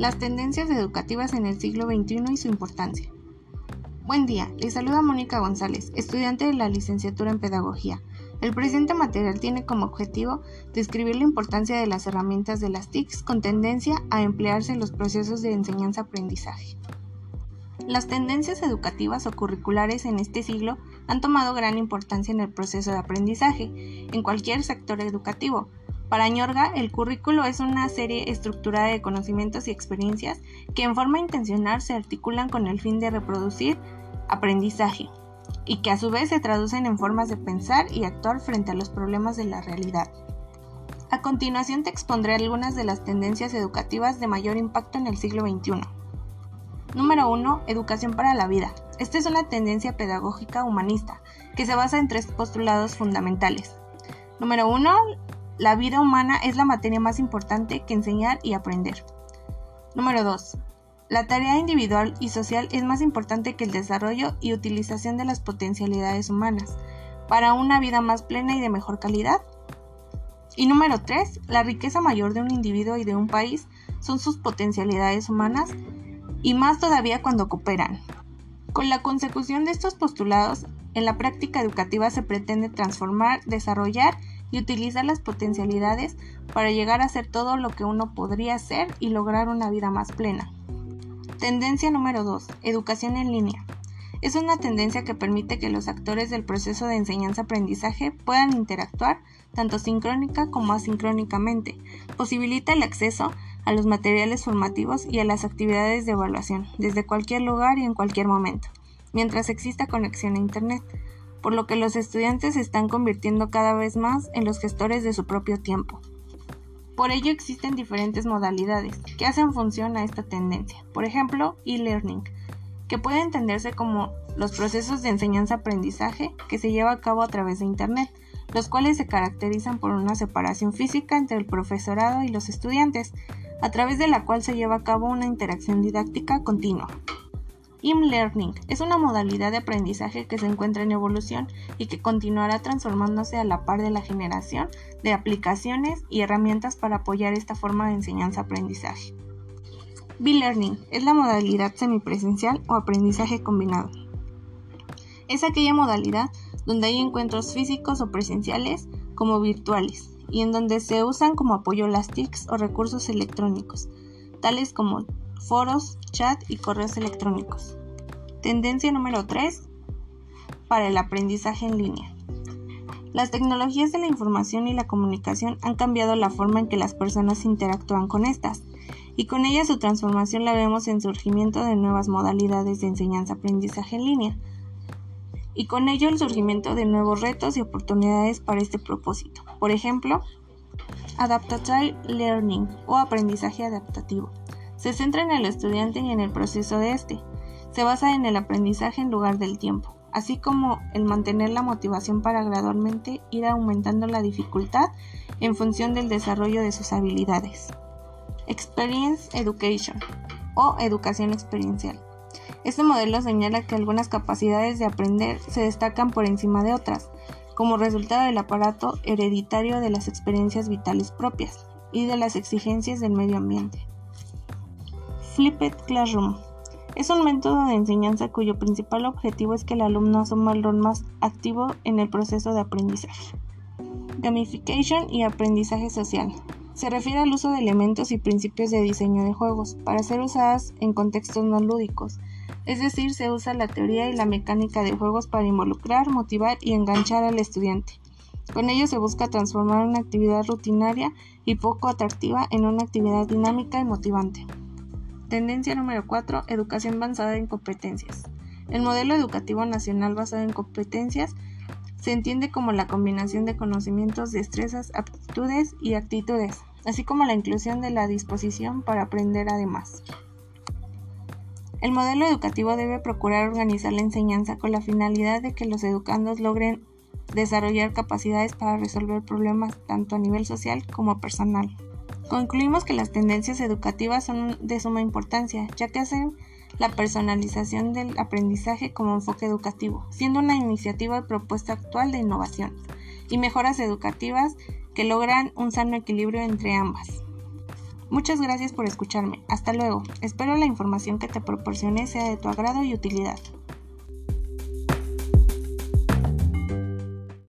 Las tendencias educativas en el siglo XXI y su importancia. Buen día, les saluda Mónica González, estudiante de la licenciatura en Pedagogía. El presente material tiene como objetivo describir la importancia de las herramientas de las TICs con tendencia a emplearse en los procesos de enseñanza-aprendizaje. Las tendencias educativas o curriculares en este siglo han tomado gran importancia en el proceso de aprendizaje, en cualquier sector educativo, para Ñorga, el currículo es una serie estructurada de conocimientos y experiencias que en forma intencional se articulan con el fin de reproducir aprendizaje y que a su vez se traducen en formas de pensar y actuar frente a los problemas de la realidad. A continuación te expondré algunas de las tendencias educativas de mayor impacto en el siglo XXI. Número 1. Educación para la vida. Esta es una tendencia pedagógica humanista que se basa en tres postulados fundamentales. Número 1 la vida humana es la materia más importante que enseñar y aprender. Número 2. La tarea individual y social es más importante que el desarrollo y utilización de las potencialidades humanas para una vida más plena y de mejor calidad. Y número 3. La riqueza mayor de un individuo y de un país son sus potencialidades humanas y más todavía cuando cooperan. Con la consecución de estos postulados, en la práctica educativa se pretende transformar, desarrollar y utilizar las potencialidades para llegar a ser todo lo que uno podría ser y lograr una vida más plena. Tendencia número 2. Educación en línea. Es una tendencia que permite que los actores del proceso de enseñanza-aprendizaje puedan interactuar tanto sincrónica como asincrónicamente. Posibilita el acceso a los materiales formativos y a las actividades de evaluación desde cualquier lugar y en cualquier momento, mientras exista conexión a Internet por lo que los estudiantes se están convirtiendo cada vez más en los gestores de su propio tiempo. Por ello existen diferentes modalidades que hacen función a esta tendencia. Por ejemplo, e-learning, que puede entenderse como los procesos de enseñanza-aprendizaje que se lleva a cabo a través de Internet, los cuales se caracterizan por una separación física entre el profesorado y los estudiantes, a través de la cual se lleva a cabo una interacción didáctica continua e-learning es una modalidad de aprendizaje que se encuentra en evolución y que continuará transformándose a la par de la generación de aplicaciones y herramientas para apoyar esta forma de enseñanza-aprendizaje. B-Learning es la modalidad semipresencial o aprendizaje combinado. Es aquella modalidad donde hay encuentros físicos o presenciales como virtuales y en donde se usan como apoyo las TICs o recursos electrónicos, tales como foros, chat y correos electrónicos. Tendencia número 3 para el aprendizaje en línea. Las tecnologías de la información y la comunicación han cambiado la forma en que las personas interactúan con estas, y con ellas su transformación la vemos en surgimiento de nuevas modalidades de enseñanza-aprendizaje en línea, y con ello el surgimiento de nuevos retos y oportunidades para este propósito. Por ejemplo, Adaptative Learning o aprendizaje adaptativo se centra en el estudiante y en el proceso de este. Se basa en el aprendizaje en lugar del tiempo, así como el mantener la motivación para gradualmente ir aumentando la dificultad en función del desarrollo de sus habilidades. Experience Education o educación experiencial. Este modelo señala que algunas capacidades de aprender se destacan por encima de otras, como resultado del aparato hereditario de las experiencias vitales propias y de las exigencias del medio ambiente. Flipped Classroom. Es un método de enseñanza cuyo principal objetivo es que el alumno asuma el rol más activo en el proceso de aprendizaje. Gamification y aprendizaje social. Se refiere al uso de elementos y principios de diseño de juegos para ser usadas en contextos no lúdicos. Es decir, se usa la teoría y la mecánica de juegos para involucrar, motivar y enganchar al estudiante. Con ello se busca transformar una actividad rutinaria y poco atractiva en una actividad dinámica y motivante. Tendencia número 4. Educación basada en competencias. El modelo educativo nacional basado en competencias se entiende como la combinación de conocimientos, destrezas, aptitudes y actitudes, así como la inclusión de la disposición para aprender además. El modelo educativo debe procurar organizar la enseñanza con la finalidad de que los educandos logren desarrollar capacidades para resolver problemas tanto a nivel social como personal. Concluimos que las tendencias educativas son de suma importancia, ya que hacen la personalización del aprendizaje como enfoque educativo, siendo una iniciativa y propuesta actual de innovación y mejoras educativas que logran un sano equilibrio entre ambas. Muchas gracias por escucharme. Hasta luego. Espero la información que te proporcioné sea de tu agrado y utilidad.